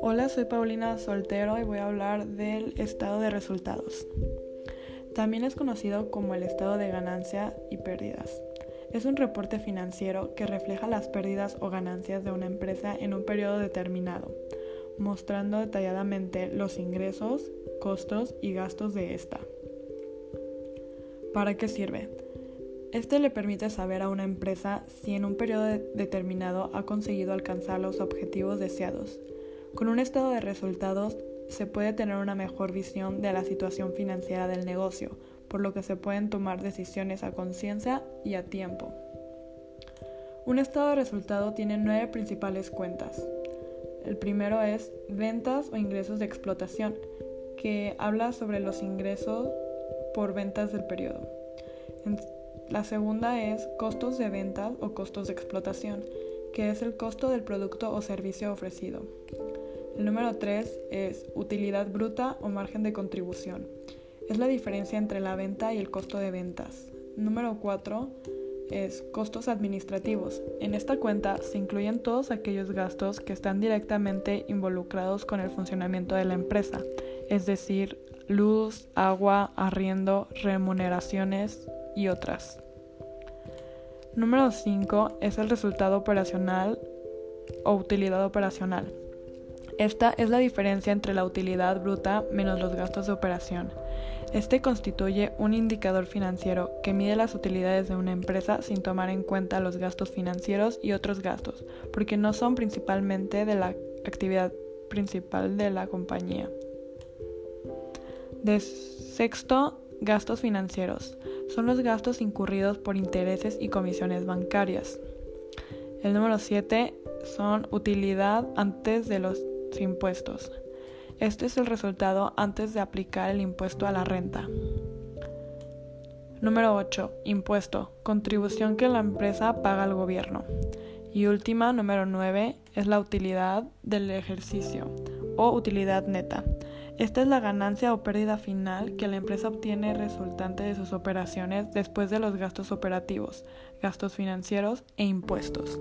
Hola, soy Paulina Soltero y voy a hablar del estado de resultados. También es conocido como el estado de ganancia y pérdidas. Es un reporte financiero que refleja las pérdidas o ganancias de una empresa en un periodo determinado, mostrando detalladamente los ingresos, costos y gastos de esta. ¿Para qué sirve? Este le permite saber a una empresa si en un periodo determinado ha conseguido alcanzar los objetivos deseados. Con un estado de resultados se puede tener una mejor visión de la situación financiera del negocio, por lo que se pueden tomar decisiones a conciencia y a tiempo. Un estado de resultado tiene nueve principales cuentas. El primero es ventas o ingresos de explotación, que habla sobre los ingresos por ventas del periodo. La segunda es costos de ventas o costos de explotación, que es el costo del producto o servicio ofrecido. El número 3 es utilidad bruta o margen de contribución. Es la diferencia entre la venta y el costo de ventas. Número 4 es costos administrativos. En esta cuenta se incluyen todos aquellos gastos que están directamente involucrados con el funcionamiento de la empresa, es decir, luz, agua, arriendo, remuneraciones y otras. Número 5 es el resultado operacional o utilidad operacional. Esta es la diferencia entre la utilidad bruta menos los gastos de operación. Este constituye un indicador financiero que mide las utilidades de una empresa sin tomar en cuenta los gastos financieros y otros gastos, porque no son principalmente de la actividad principal de la compañía. De sexto, gastos financieros. Son los gastos incurridos por intereses y comisiones bancarias. El número 7 son utilidad antes de los impuestos. Este es el resultado antes de aplicar el impuesto a la renta. Número 8. Impuesto. Contribución que la empresa paga al gobierno. Y última, número 9, es la utilidad del ejercicio o utilidad neta. Esta es la ganancia o pérdida final que la empresa obtiene resultante de sus operaciones después de los gastos operativos, gastos financieros e impuestos.